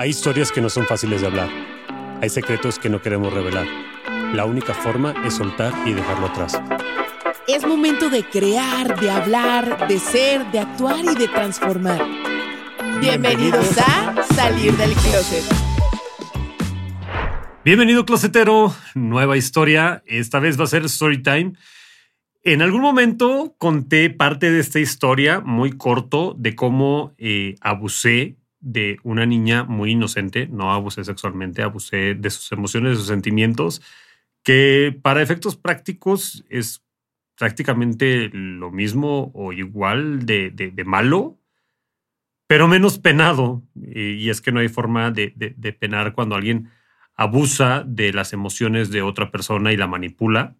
Hay historias que no son fáciles de hablar. Hay secretos que no queremos revelar. La única forma es soltar y dejarlo atrás. Es momento de crear, de hablar, de ser, de actuar y de transformar. Bienvenidos a Salir del Closet. Bienvenido, closetero. Nueva historia. Esta vez va a ser story time. En algún momento conté parte de esta historia muy corto de cómo eh, abusé de una niña muy inocente. No abusé sexualmente, abusé de sus emociones, de sus sentimientos, que para efectos prácticos es prácticamente lo mismo o igual de, de, malo, pero menos penado. Y es que no hay forma de, de penar cuando alguien abusa de las emociones de otra persona y la manipula.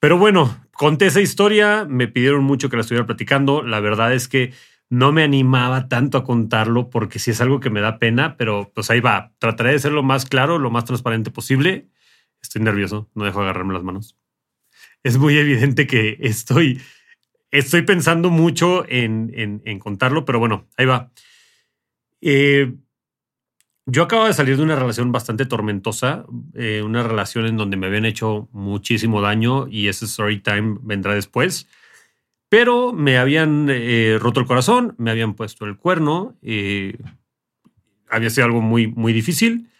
Pero bueno, conté esa historia, me pidieron mucho que la estuviera platicando. La verdad es que no me animaba tanto a contarlo porque sí es algo que me da pena, pero pues ahí va. Trataré de ser lo más claro, lo más transparente posible. Estoy nervioso, no dejo agarrarme las manos. Es muy evidente que estoy, estoy pensando mucho en, en, contarlo, pero bueno, ahí va. Eh, yo acabo de salir de una relación bastante tormentosa, eh, una relación en donde me habían hecho muchísimo daño y ese story time vendrá después. Pero me habían eh, roto el corazón, me habían puesto el cuerno, eh, había sido algo muy, muy difícil.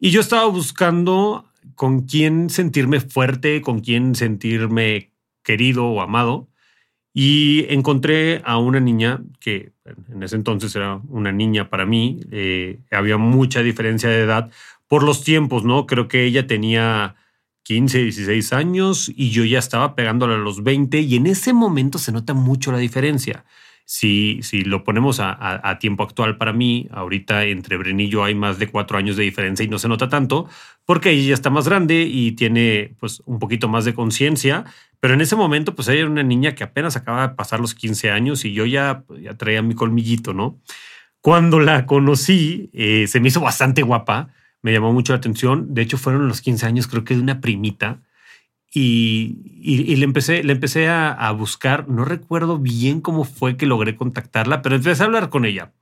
Y yo estaba buscando con quién sentirme fuerte, con quién sentirme querido o amado. Y encontré a una niña que en ese entonces era una niña para mí, eh, había mucha diferencia de edad por los tiempos, ¿no? Creo que ella tenía 15, 16 años y yo ya estaba pegándole a los 20 y en ese momento se nota mucho la diferencia. Si, si lo ponemos a, tiempo actual para mí, ahorita entre Bren y yo hay más de cuatro años de diferencia y no se nota tanto, porque ella ya está más grande y tiene pues un poquito más de conciencia, pero en ese momento pues ella era una niña que apenas acaba de pasar los 15 años y yo ya, ya traía mi colmillito, ¿no? Cuando la conocí, eh, se me hizo bastante guapa, me llamó mucho la atención, de hecho fueron los 15 años creo que de una primita, y, le empecé, le empecé a, buscar. No recuerdo bien cómo fue que logré contactarla, pero empecé a hablar con ella.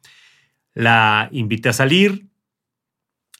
La invité a salir.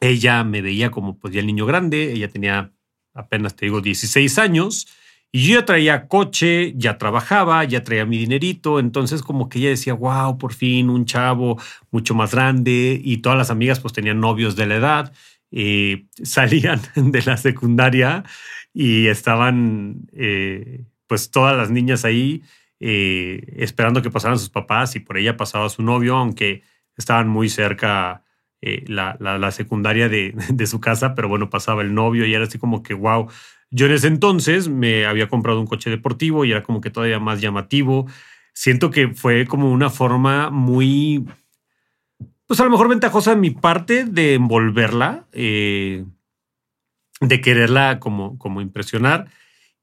Ella me veía como pues ya el niño grande. Ella tenía apenas, te digo, 16 años. Y yo ya traía coche, ya trabajaba, ya traía mi dinerito. Entonces como que ella decía, wow, por fin un chavo mucho más grande. Y todas las amigas pues tenían novios de la edad. Eh, salían de la secundaria y estaban eh, pues todas las niñas ahí eh, esperando que pasaran sus papás y por ella pasaba su novio, aunque estaban muy cerca eh, la, la, secundaria de, de, su casa, pero bueno, pasaba el novio y era así como que, wow, yo en ese entonces me había comprado un coche deportivo y era como que todavía más llamativo. Siento que fue como una forma muy, pues a lo mejor ventajosa de mi parte de envolverla. Eh, de quererla como, como impresionar.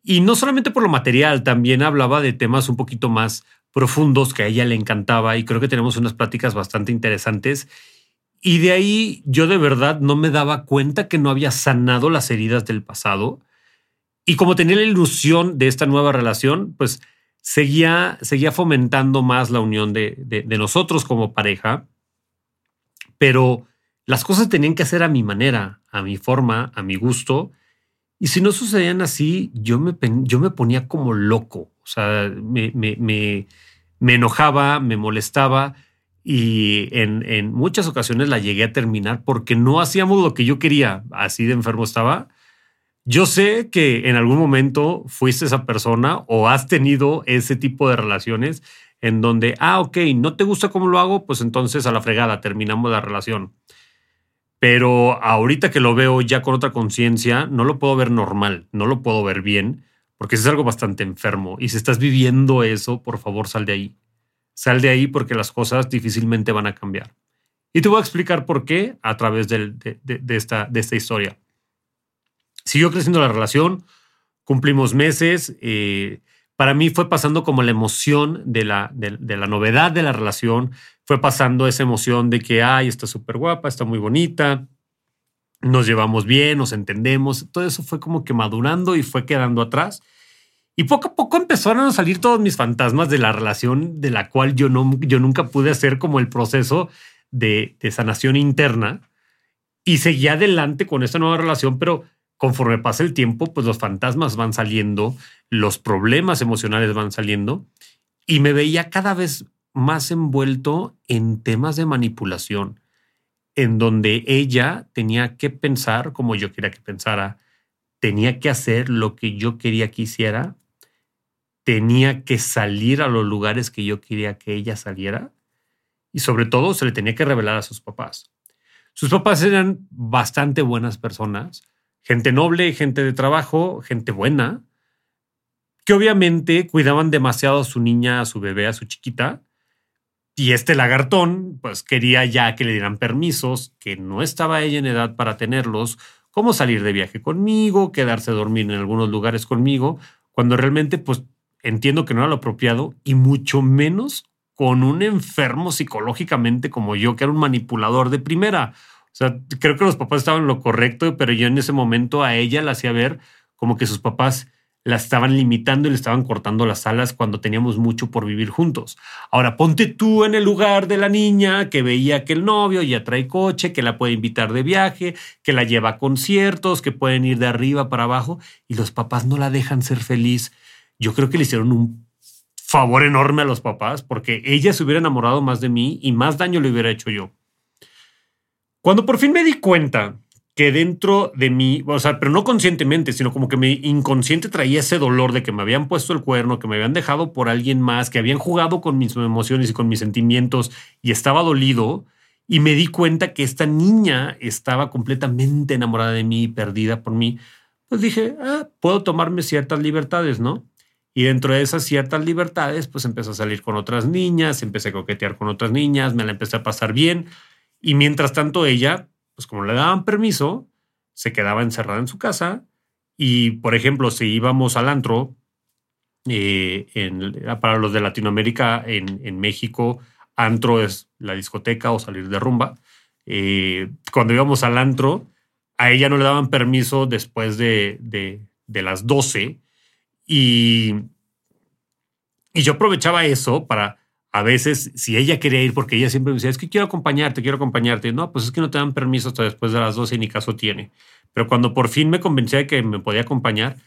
Y no solamente por lo material, también hablaba de temas un poquito más profundos que a ella le encantaba y creo que tenemos unas pláticas bastante interesantes. Y de ahí yo de verdad no me daba cuenta que no había sanado las heridas del pasado. Y como tenía la ilusión de esta nueva relación, pues seguía, seguía fomentando más la unión de, de, nosotros como pareja. Pero las cosas tenían que hacer a mi manera, a mi forma, a mi gusto. Y si no sucedían así, yo me, yo me ponía como loco. O sea, me, me, me, me enojaba, me molestaba y en, en, muchas ocasiones la llegué a terminar porque no hacíamos lo que yo quería. Así de enfermo estaba. Yo sé que en algún momento fuiste esa persona o has tenido ese tipo de relaciones en donde, ah, ok, no te gusta cómo lo hago, pues entonces a la fregada terminamos la relación pero ahorita que lo veo ya con otra conciencia, no lo puedo ver normal, no lo puedo ver bien, porque es algo bastante enfermo. Y si estás viviendo eso, por favor, sal de ahí. Sal de ahí porque las cosas difícilmente van a cambiar. Y te voy a explicar por qué a través de, esta, de esta historia. Siguió creciendo la relación, cumplimos meses. Eh, para mí fue pasando como la emoción de la, de, la novedad de la relación, fue pasando esa emoción de que, ay, está súper guapa, está muy bonita, nos llevamos bien, nos entendemos. Todo eso fue como que madurando y fue quedando atrás. Y poco a poco empezaron a salir todos mis fantasmas de la relación de la cual yo, no, yo nunca pude hacer como el proceso de, sanación interna. Y seguí adelante con esta nueva relación, pero conforme pasa el tiempo, pues los fantasmas van saliendo, los problemas emocionales van saliendo. Y me veía cada vez más envuelto en temas de manipulación, en donde ella tenía que pensar como yo quería que pensara, tenía que hacer lo que yo quería que hiciera, tenía que salir a los lugares que yo quería que ella saliera y sobre todo se le tenía que revelar a sus papás. Sus papás eran bastante buenas personas, gente noble, gente de trabajo, gente buena, que obviamente cuidaban demasiado a su niña, a su bebé, a su chiquita. Y este lagartón, pues quería ya que le dieran permisos, que no estaba ella en edad para tenerlos, como salir de viaje conmigo, quedarse a dormir en algunos lugares conmigo, cuando realmente, pues entiendo que no era lo apropiado y mucho menos con un enfermo psicológicamente como yo, que era un manipulador de primera. O sea, creo que los papás estaban en lo correcto, pero yo en ese momento a ella la hacía ver como que sus papás la estaban limitando y le estaban cortando las alas cuando teníamos mucho por vivir juntos. Ahora, ponte tú en el lugar de la niña que veía que el novio ya trae coche, que la puede invitar de viaje, que la lleva a conciertos, que pueden ir de arriba para abajo y los papás no la dejan ser feliz. Yo creo que le hicieron un favor enorme a los papás porque ella se hubiera enamorado más de mí y más daño le hubiera hecho yo. Cuando por fin me di cuenta que dentro de mí, o sea, pero no conscientemente, sino como que mi inconsciente traía ese dolor de que me habían puesto el cuerno, que me habían dejado por alguien más, que habían jugado con mis emociones y con mis sentimientos y estaba dolido, y me di cuenta que esta niña estaba completamente enamorada de mí y perdida por mí, pues dije, ah, puedo tomarme ciertas libertades, ¿no? Y dentro de esas ciertas libertades, pues empecé a salir con otras niñas, empecé a coquetear con otras niñas, me la empecé a pasar bien. Y mientras tanto ella, pues como le daban permiso, se quedaba encerrada en su casa. Y, por ejemplo, si íbamos al antro, eh, para los de Latinoamérica, en, México, antro es la discoteca o salir de rumba. Eh, cuando íbamos al antro, a ella no le daban permiso después de, de, de las 12 y, y yo aprovechaba eso para a veces, si ella quería ir, porque ella siempre me decía, es que quiero acompañarte, quiero acompañarte. No, pues es que no te dan permiso hasta después de las 12 y ni caso tiene. Pero cuando por fin me convencía de que me podía acompañar,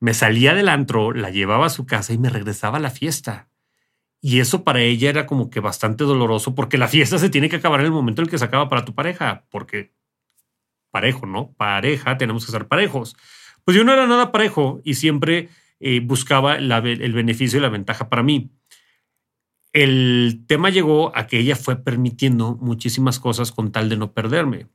me salía del antro, la llevaba a su casa y me regresaba a la fiesta. Y eso para ella era como que bastante doloroso porque la fiesta se tiene que acabar en el momento en el que se acaba para tu pareja, porque parejo, ¿no? Pareja, tenemos que ser parejos. Pues yo no era nada parejo y siempre eh, buscaba el beneficio y la ventaja para mí. El tema llegó a que ella fue permitiendo muchísimas cosas con tal de no perderme.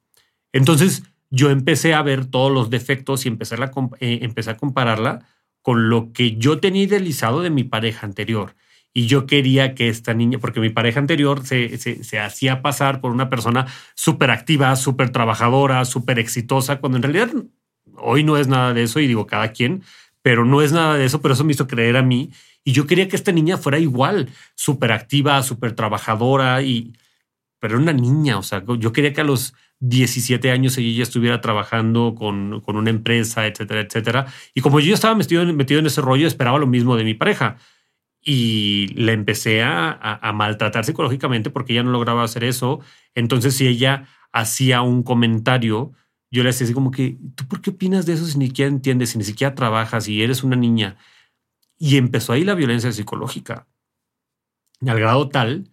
Entonces yo empecé a ver todos los defectos y empecé a, eh, a compararla con lo que yo tenía idealizado de mi pareja anterior. Y yo quería que esta niña, porque mi pareja anterior se, se, se hacía pasar por una persona súper activa, súper trabajadora, súper exitosa, cuando en realidad Hoy no es nada de eso y digo cada quien, pero no es nada de eso, pero eso me hizo creer a mí. Y yo quería que esta niña fuera igual, súper activa, súper trabajadora, y, pero era una niña, o sea, yo quería que a los 17 años ella estuviera trabajando con, con una empresa, etcétera, etcétera. Y como yo estaba metido, metido en ese rollo, esperaba lo mismo de mi pareja. Y le empecé a, a, a maltratar psicológicamente porque ella no lograba hacer eso. Entonces, si ella hacía un comentario, yo le decía así como que, ¿tú por qué opinas de eso si ni siquiera entiendes, si ni siquiera trabajas, y eres una niña? Y empezó ahí la violencia psicológica, al grado tal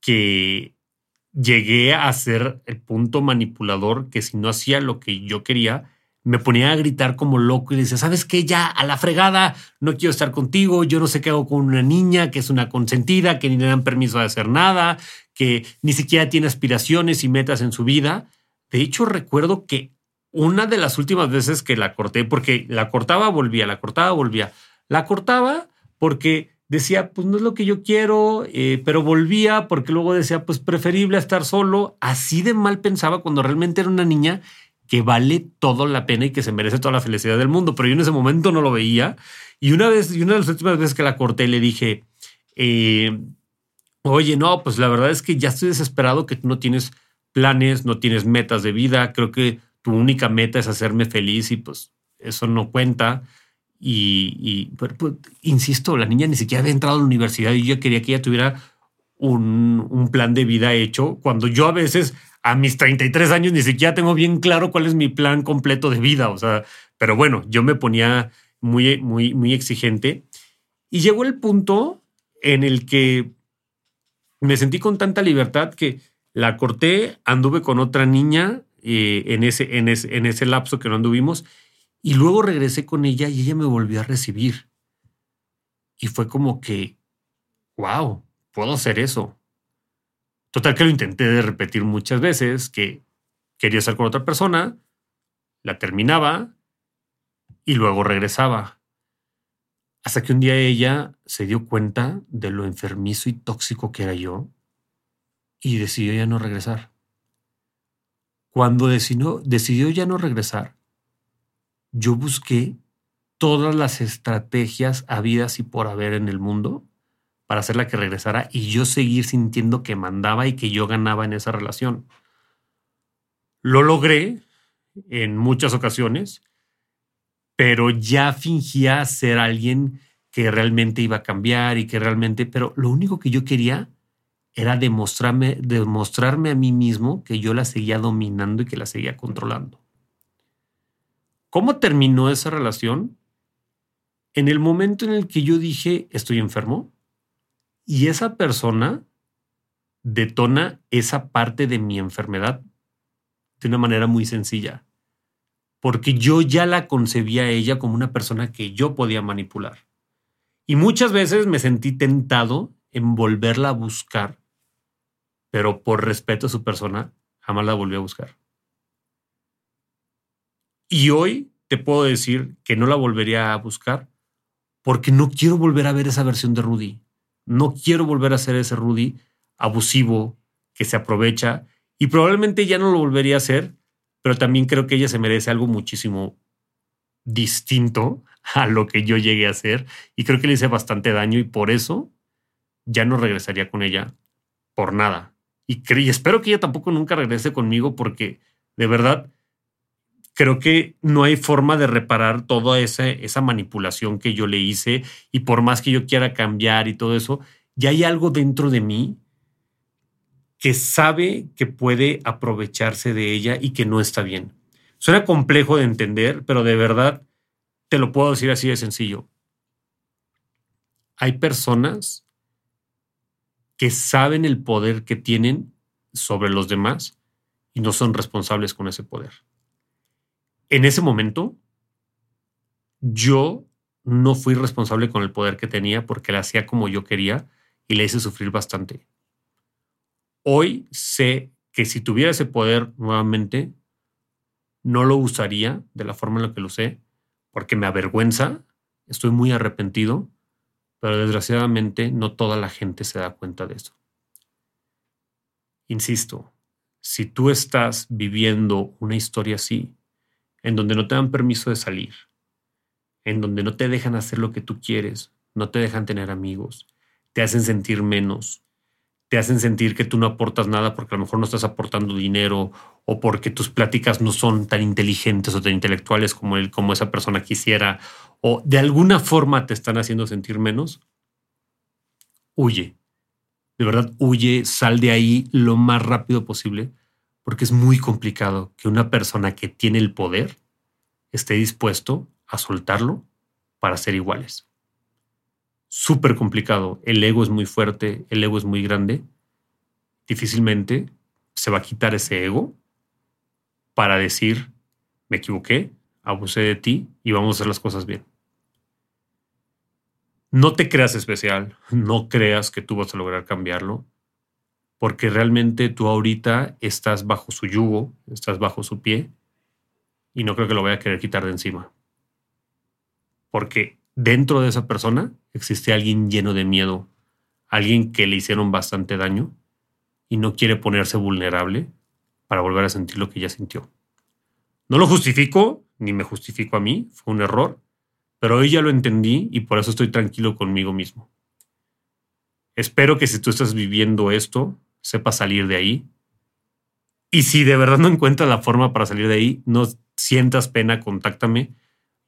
que llegué a ser el punto manipulador que si no hacía lo que yo quería, me ponía a gritar como loco y le decía, ¿sabes qué? Ya a la fregada, no quiero estar contigo, yo no sé qué hago con una niña que es una consentida, que ni le dan permiso de hacer nada, que ni siquiera tiene aspiraciones y metas en su vida. De hecho, recuerdo que una de las últimas veces que la corté, porque la cortaba, volvía, la cortaba, volvía. La cortaba porque decía, pues no es lo que yo quiero, eh, pero volvía porque luego decía, pues preferible estar solo. Así de mal pensaba cuando realmente era una niña que vale todo la pena y que se merece toda la felicidad del mundo. Pero yo en ese momento no lo veía. Y una vez, una de las últimas veces que la corté, le dije, eh, oye, no, pues la verdad es que ya estoy desesperado que tú no tienes planes, no tienes metas de vida. Creo que tu única meta es hacerme feliz y pues eso no cuenta. Y, pues, insisto, la niña ni siquiera había entrado a la universidad y yo quería que ella tuviera un, un, plan de vida hecho, cuando yo a veces a mis 33 años ni siquiera tengo bien claro cuál es mi plan completo de vida. O sea, pero bueno, yo me ponía muy, muy, muy exigente. Y llegó el punto en el que me sentí con tanta libertad que la corté, anduve con otra niña eh, en, ese, en, en ese lapso que no anduvimos y luego regresé con ella y ella me volvió a recibir. Y fue como que, wow, puedo hacer eso. Total que lo intenté de repetir muchas veces, que quería estar con otra persona, la terminaba y luego regresaba. Hasta que un día ella se dio cuenta de lo enfermizo y tóxico que era yo y decidió ya no regresar. Cuando decidió, decidió ya no regresar, yo busqué todas las estrategias habidas y por haber en el mundo para hacerla que regresara y yo seguir sintiendo que mandaba y que yo ganaba en esa relación. Lo logré en muchas ocasiones, pero ya fingía ser alguien que realmente iba a cambiar y que realmente, pero lo único que yo quería era demostrarme, demostrarme a mí mismo que yo la seguía dominando y que la seguía controlando. ¿Cómo terminó esa relación? En el momento en el que yo dije estoy enfermo y esa persona detona esa parte de mi enfermedad de una manera muy sencilla, porque yo ya la concebía a ella como una persona que yo podía manipular. Y muchas veces me sentí tentado en volverla a buscar, pero por respeto a su persona, jamás la volví a buscar. Y hoy te puedo decir que no la volvería a buscar porque no quiero volver a ver esa versión de Rudy. No quiero volver a ser ese Rudy abusivo que se aprovecha y probablemente ya no lo volvería a hacer, pero también creo que ella se merece algo muchísimo distinto a lo que yo llegué a hacer y creo que le hice bastante daño y por eso ya no regresaría con ella por nada. Y, y espero que ella tampoco nunca regrese conmigo porque de verdad creo que no hay forma de reparar toda esa, esa manipulación que yo le hice y por más que yo quiera cambiar y todo eso, ya hay algo dentro de mí que sabe que puede aprovecharse de ella y que no está bien. Suena complejo de entender, pero de verdad te lo puedo decir así de sencillo. Hay personas que saben el poder que tienen sobre los demás y no son responsables con ese poder en ese momento, yo no fui responsable con el poder que tenía porque la hacía como yo quería y le hice sufrir bastante. Hoy sé que si tuviera ese poder nuevamente, no lo usaría de la forma en la que lo usé porque me avergüenza, estoy muy arrepentido, pero desgraciadamente no toda la gente se da cuenta de eso. Insisto, si tú estás viviendo una historia así, en donde no te dan permiso de salir, en donde no te dejan hacer lo que tú quieres, no te dejan tener amigos, te hacen sentir menos, te hacen sentir que tú no aportas nada porque a lo mejor no estás aportando dinero o porque tus pláticas no son tan inteligentes o tan intelectuales como, él, como esa persona quisiera o de alguna forma te están haciendo sentir menos, huye. De verdad, huye, sal de ahí lo más rápido posible porque es muy complicado que una persona que tiene el poder esté dispuesto a soltarlo para ser iguales. Súper complicado. El ego es muy fuerte, el ego es muy grande. Difícilmente se va a quitar ese ego para decir, me equivoqué, abusé de ti y vamos a hacer las cosas bien. No te creas especial, no creas que tú vas a lograr cambiarlo porque realmente tú ahorita estás bajo su yugo, estás bajo su pie, y no creo que lo vaya a querer quitar de encima. Porque dentro de esa persona existe alguien lleno de miedo, alguien que le hicieron bastante daño y no quiere ponerse vulnerable para volver a sentir lo que ya sintió. No lo justifico, ni me justifico a mí, fue un error, pero hoy ya lo entendí y por eso estoy tranquilo conmigo mismo. Espero que si tú estás viviendo esto, sepas salir de ahí. Y si de verdad no encuentras la forma para salir de ahí, no sientas pena, contáctame.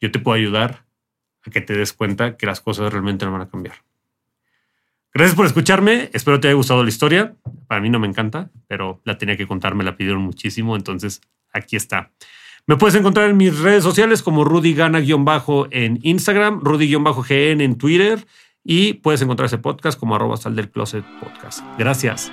Yo te puedo ayudar a que te des cuenta que las cosas realmente no van a cambiar. Gracias por escucharme. Espero te haya gustado la historia. Para mí no me encanta, pero la tenía que contar, me la pidieron muchísimo. Entonces, aquí está. Me puedes encontrar en mis redes sociales como Rudy Gana-bajo en Instagram, Rudy-GN en Twitter y puedes encontrar ese podcast como arroba sal closet podcast. Gracias.